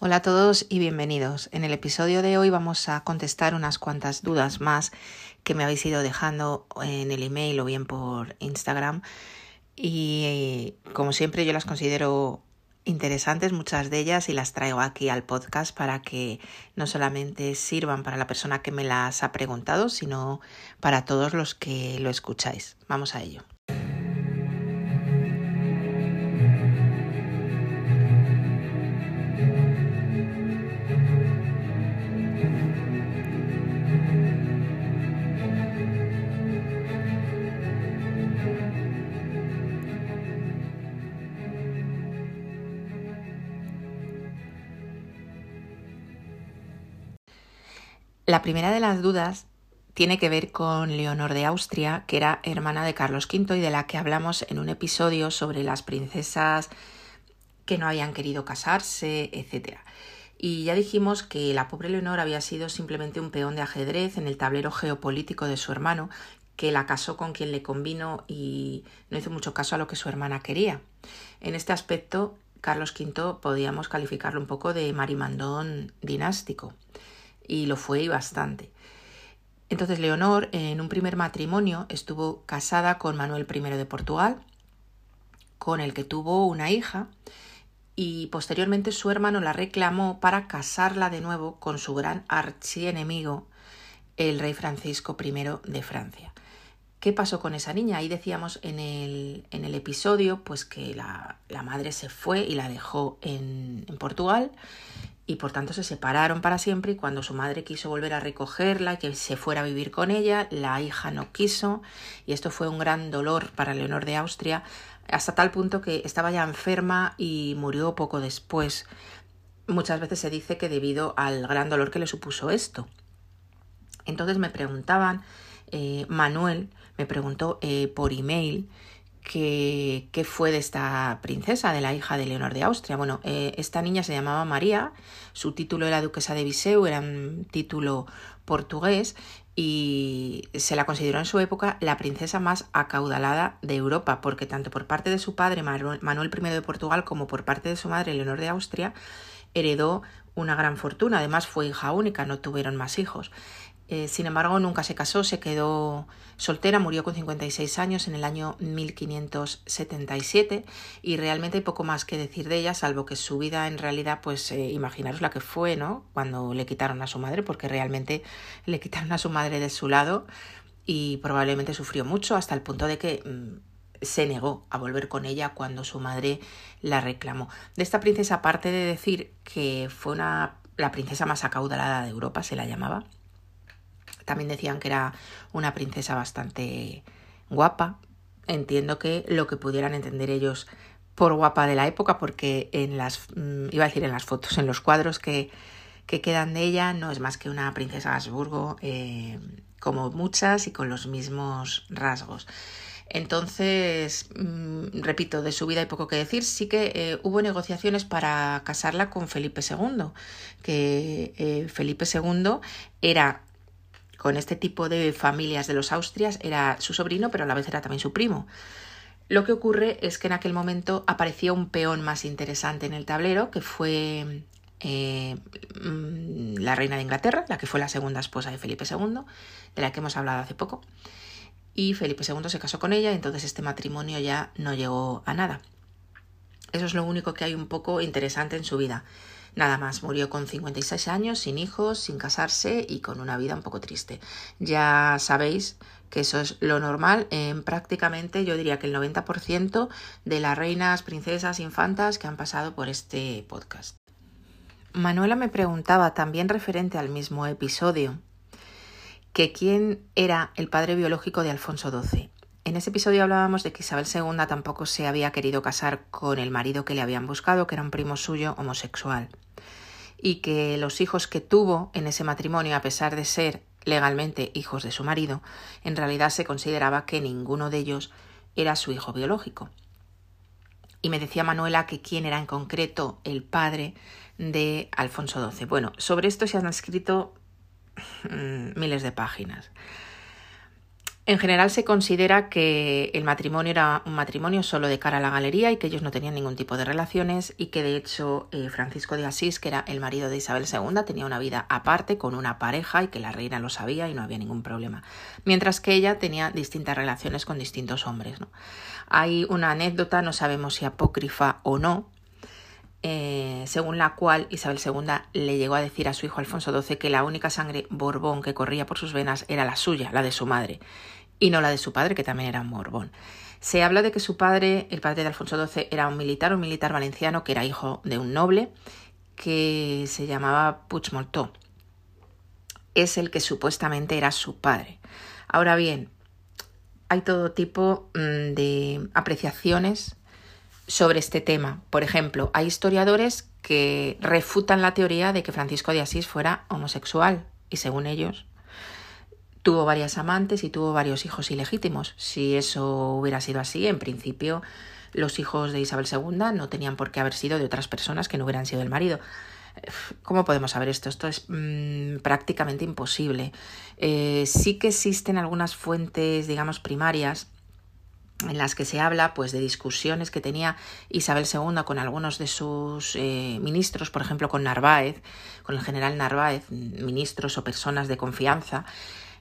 Hola a todos y bienvenidos. En el episodio de hoy vamos a contestar unas cuantas dudas más que me habéis ido dejando en el email o bien por Instagram. Y como siempre yo las considero interesantes, muchas de ellas, y las traigo aquí al podcast para que no solamente sirvan para la persona que me las ha preguntado, sino para todos los que lo escucháis. Vamos a ello. La primera de las dudas tiene que ver con Leonor de Austria, que era hermana de Carlos V y de la que hablamos en un episodio sobre las princesas que no habían querido casarse, etc. Y ya dijimos que la pobre Leonor había sido simplemente un peón de ajedrez en el tablero geopolítico de su hermano, que la casó con quien le convino y no hizo mucho caso a lo que su hermana quería. En este aspecto, Carlos V podíamos calificarlo un poco de marimandón dinástico y lo fue y bastante. Entonces Leonor en un primer matrimonio estuvo casada con Manuel I de Portugal, con el que tuvo una hija, y posteriormente su hermano la reclamó para casarla de nuevo con su gran archienemigo, el rey Francisco I de Francia. ¿Qué pasó con esa niña? Ahí decíamos en el, en el episodio pues que la, la, madre se fue y la dejó en, en Portugal y por tanto se separaron para siempre y cuando su madre quiso volver a recogerla y que se fuera a vivir con ella, la hija no quiso y esto fue un gran dolor para Leonor de Austria hasta tal punto que estaba ya enferma y murió poco después. Muchas veces se dice que debido al gran dolor que le supuso esto. Entonces me preguntaban, eh, Manuel me preguntó eh, por email ¿Qué, fue de esta princesa, de la hija de Leonor de Austria? Bueno, eh, esta niña se llamaba María, su título era duquesa de Viseu, era un título portugués y se la consideró en su época la princesa más acaudalada de Europa, porque tanto por parte de su padre Manuel I de Portugal como por parte de su madre Leonor de Austria heredó una gran fortuna. Además fue hija única, no tuvieron más hijos. Eh, sin embargo, nunca se casó, se quedó soltera, murió con 56 años en el año 1577 y realmente hay poco más que decir de ella, salvo que su vida en realidad, pues eh, imaginaros la que fue, ¿no? Cuando le quitaron a su madre, porque realmente le quitaron a su madre de su lado y probablemente sufrió mucho hasta el punto de que mm, se negó a volver con ella cuando su madre la reclamó. De esta princesa, aparte de decir que fue una, la princesa más acaudalada de Europa, se la llamaba, también decían que era una princesa bastante guapa. Entiendo que lo que pudieran entender ellos por guapa de la época, porque en las, mm, iba a decir en las fotos, en los cuadros que, que quedan de ella, no es más que una princesa Habsburgo, eh, como muchas y con los mismos rasgos. Entonces, mm, repito, de su vida hay poco que decir. Sí que eh, hubo negociaciones para casarla con Felipe II, que eh, Felipe II era con este tipo de familias de los Austrias era su sobrino, pero a la vez era también su primo. Lo que ocurre es que en aquel momento apareció un peón más interesante en el tablero, que fue eh, mm, la reina de Inglaterra, la que fue la segunda esposa de Felipe II, de la que hemos hablado hace poco. Y Felipe II se casó con ella, y entonces este matrimonio ya no llegó a nada. Eso es lo único que hay un poco interesante en su vida. Nada más, murió con 56 años, sin hijos, sin casarse y con una vida un poco triste. Ya sabéis que eso es lo normal en prácticamente, yo diría que el 90% de las reinas, princesas, infantas que han pasado por este podcast. Manuela me preguntaba también referente al mismo episodio que quién era el padre biológico de Alfonso XII. En ese episodio hablábamos de que Isabel II tampoco se había querido casar con el marido que le habían buscado, que era un primo suyo homosexual y que los hijos que tuvo en ese matrimonio, a pesar de ser legalmente hijos de su marido, en realidad se consideraba que ninguno de ellos era su hijo biológico. Y me decía Manuela que quién era en concreto el padre de Alfonso XII. Bueno, sobre esto se han escrito mm, miles de páginas. En general se considera que el matrimonio era un matrimonio solo de cara a la galería y que ellos no tenían ningún tipo de relaciones y que de hecho eh, Francisco de Asís, que era el marido de Isabel II, tenía una vida aparte con una pareja y que la reina lo sabía y no había ningún problema. Mientras que ella tenía distintas relaciones con distintos hombres. Hay una anécdota, no sabemos si apócrifa o no, eh, según la cual Isabel II le llegó a decir a su hijo Alfonso XII que la única sangre Borbón que corría por sus venas era la suya, la de su madre, y no la de su padre, que también era un Borbón. Se habla de que su padre, el padre de Alfonso XII, era un militar, un militar valenciano que era hijo de un noble que se llamaba Puigmoltó. Es el que supuestamente era su padre. Ahora bien, hay todo tipo mm, de apreciaciones sobre este tema. Por ejemplo, hay historiadores que refutan la teoría de que Francisco de Asís fuera homosexual y según ellos tuvo varias amantes y tuvo varios hijos ilegítimos. Si eso hubiera sido así, en principio los hijos de Isabel II no tenían por qué haber sido de otras personas que no hubieran sido el marido. ¿Cómo podemos saber esto? Esto es mm, prácticamente imposible. Eh, sí que existen algunas fuentes, digamos, primarias en las que se habla pues de discusiones que tenía Isabel II con algunos de sus eh, ministros, por ejemplo con Narváez, con el general Narváez, ministros o personas de confianza,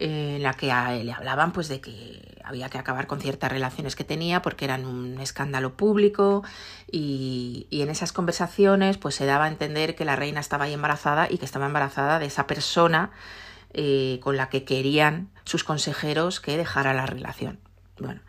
eh, en la que le hablaban pues de que había que acabar con ciertas relaciones que tenía porque eran un escándalo público y, en esas conversaciones pues se daba a entender que la reina estaba ahí embarazada y que estaba embarazada de esa persona eh, con la que querían sus consejeros que dejara la relación. Bueno,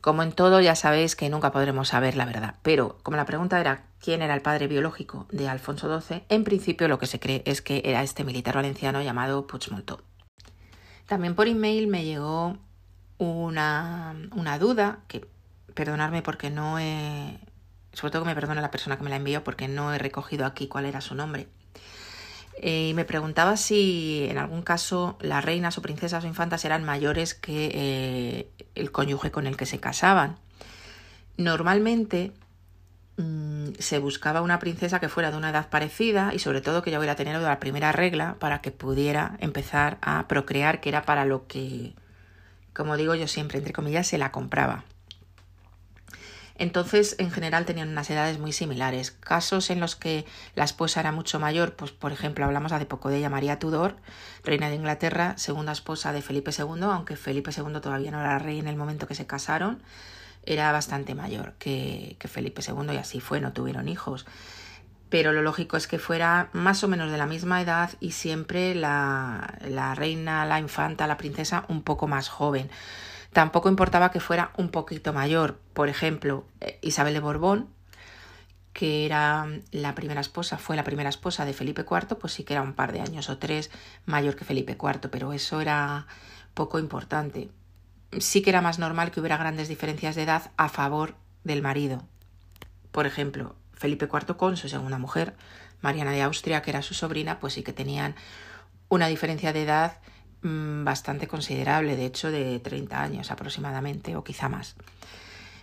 como en todo, ya sabéis que nunca podremos saber la verdad, pero como la pregunta era quién era el padre biológico de Alfonso XII, en principio lo que se cree es que era este militar valenciano llamado Puigmoltó. También por email me llegó una, una duda, que perdonadme porque no he, sobre todo que me perdone la persona que me la envió porque no he recogido aquí cuál era su nombre. Eh, y me preguntaba si en algún caso las reinas o princesas o infantas eran mayores que eh, el cónyuge con el que se casaban. Normalmente mm, se buscaba una princesa que fuera de una edad parecida y sobre todo que ya hubiera tenido la primera regla para que pudiera empezar a procrear, que era para lo que, como digo yo siempre, entre comillas, se la compraba. Entonces, en general, tenían unas edades muy similares. Casos en los que la esposa era mucho mayor, pues por ejemplo, hablamos hace poco de ella, María Tudor, reina de Inglaterra, segunda esposa de Felipe II, aunque Felipe II todavía no era rey en el momento que se casaron, era bastante mayor que, Felipe II y así fue, no tuvieron hijos. Pero lo lógico es que fuera más o menos de la misma edad y siempre la, la reina, la infanta, la princesa un poco más joven Tampoco importaba que fuera un poquito mayor. Por ejemplo, eh, Isabel de Borbón, que era la primera esposa, fue la primera esposa de Felipe IV, pues sí que era un par de años o tres mayor que Felipe IV, pero eso era poco importante. Sí que era más normal que hubiera grandes diferencias de edad a favor del marido. Por ejemplo, Felipe IV con su segunda mujer, Mariana de Austria, que era su sobrina, pues sí que tenían una diferencia de edad Mm, bastante considerable, de hecho de 30 años aproximadamente o quizá más.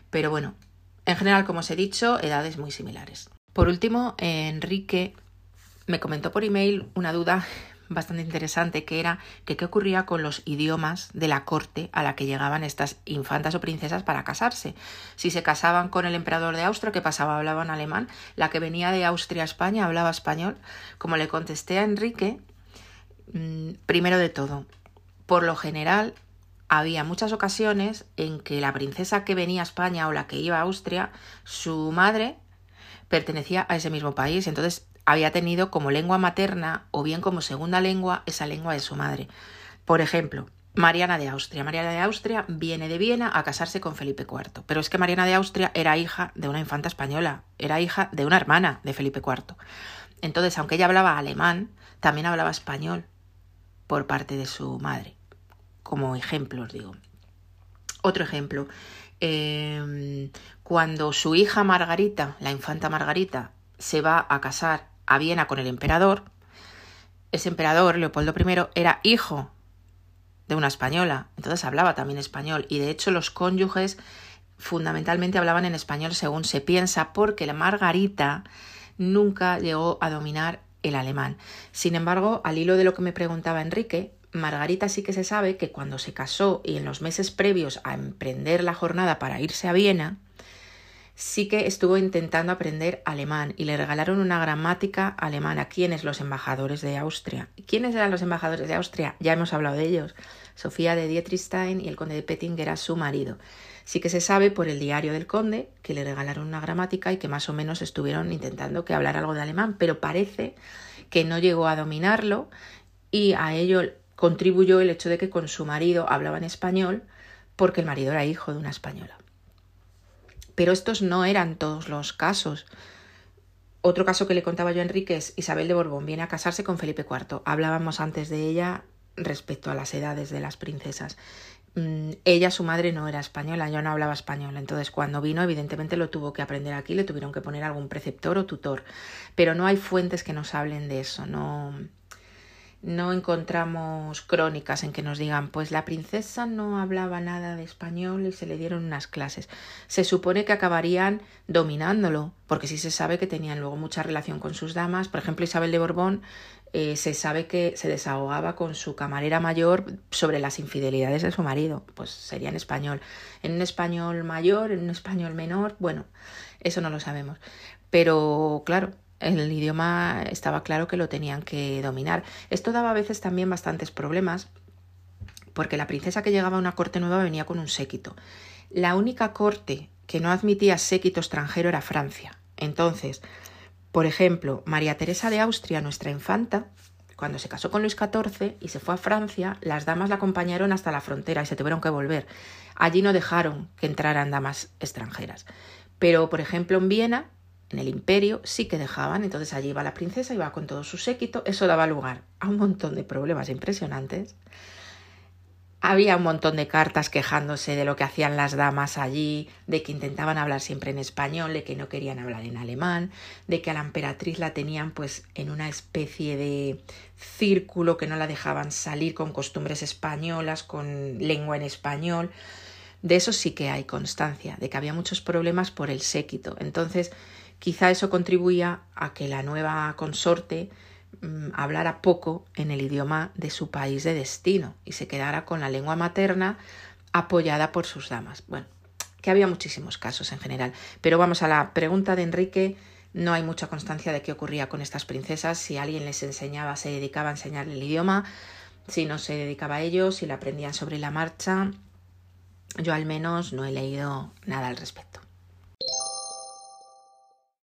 Pero bueno, en general, como os he dicho, edades muy similares. Por último, Enrique me comentó por email una duda bastante interesante que era que qué ocurría con los idiomas de la corte a la que llegaban estas infantas o princesas para casarse. Si se casaban con el emperador de Austria, ¿qué pasaba? Hablaban alemán. La que venía de Austria a España hablaba español. Como le contesté a Enrique, Mm, primero de todo, por lo general había muchas ocasiones en que la princesa que venía a España o la que iba a Austria, su madre pertenecía a ese mismo país, entonces había tenido como lengua materna o bien como segunda lengua esa lengua de su madre. Por ejemplo, Mariana de Austria. Mariana de Austria viene de Viena a casarse con Felipe IV. Pero es que Mariana de Austria era hija de una infanta española, era hija de una hermana de Felipe IV. Entonces, aunque ella hablaba alemán, también hablaba español por parte de su madre. Como ejemplo, os digo. Otro ejemplo, em, cuando su hija Margarita, la infanta Margarita, se va a casar a Viena con el emperador, ese emperador, Leopoldo I, era hijo de una española, entonces hablaba también español y de hecho los cónyuges fundamentalmente hablaban en español según se piensa porque la Margarita nunca llegó a dominar el alemán. Sin embargo, al hilo de lo que me preguntaba Enrique, Margarita sí que se sabe que cuando se casó y en los meses previos a emprender la jornada para irse a Viena, sí que estuvo intentando aprender alemán y le regalaron una gramática alemana. ¿Quiénes? Los embajadores de Austria. ¿Quiénes eran los embajadores de Austria? Ya hemos hablado de ellos. Sofía de Dietrichstein y el conde de Petting era su marido. Sí que se sabe por el diario del conde que le regalaron una gramática y que más o menos estuvieron intentando que hablara algo de alemán, pero parece que no llegó a dominarlo y a ello contribuyó el hecho de que con su marido hablaba en español porque el marido era hijo de una española. Pero estos no eran todos los casos. Otro caso que le contaba yo a Enrique es Isabel de Borbón viene a casarse con Felipe IV. Hablábamos antes de ella respecto a las edades de las princesas. Mm, ella, su madre, no era española, yo no hablaba español. Entonces, cuando vino, evidentemente lo tuvo que aprender aquí, le tuvieron que poner algún preceptor o tutor. Pero no hay fuentes que nos hablen de eso, no no encontramos crónicas en que nos digan, pues la princesa no hablaba nada de español y se le dieron unas clases. Se supone que acabarían dominándolo, porque sí se sabe que tenían luego mucha relación con sus damas. Por ejemplo, Isabel de Borbón eh, se sabe que se desahogaba con su camarera mayor sobre las infidelidades de su marido. Pues sería en español. En un español mayor, en un español menor, bueno, eso no lo sabemos. Pero claro, el idioma estaba claro que lo tenían que dominar. Esto daba a veces también bastantes problemas, porque la princesa que llegaba a una corte nueva venía con un séquito. La única corte que no admitía séquito extranjero era Francia. Entonces, por ejemplo, María Teresa de Austria, nuestra infanta, cuando se casó con Luis XIV y se fue a Francia, las damas la acompañaron hasta la frontera y se tuvieron que volver. Allí no dejaron que entraran damas extranjeras. Pero, por ejemplo, en Viena en el imperio sí que dejaban, entonces allí iba la princesa, iba con todo su séquito, eso daba lugar a un montón de problemas impresionantes. Había un montón de cartas quejándose de lo que hacían las damas allí, de que intentaban hablar siempre en español, de que no querían hablar en alemán, de que a la emperatriz la tenían pues en una especie de círculo que no la dejaban salir con costumbres españolas, con lengua en español. De eso sí que hay constancia, de que había muchos problemas por el séquito. Entonces, Quizá eso contribuía a que la nueva consorte mm, hablara poco en el idioma de su país de destino y se quedara con la lengua materna apoyada por sus damas. Bueno, que había muchísimos casos en general. Pero vamos a la pregunta de Enrique. No hay mucha constancia de qué ocurría con estas princesas, si alguien les enseñaba, se dedicaba a enseñarle el idioma, si no se dedicaba a ello, si lo aprendían sobre la marcha. Yo al menos no he leído nada al respecto.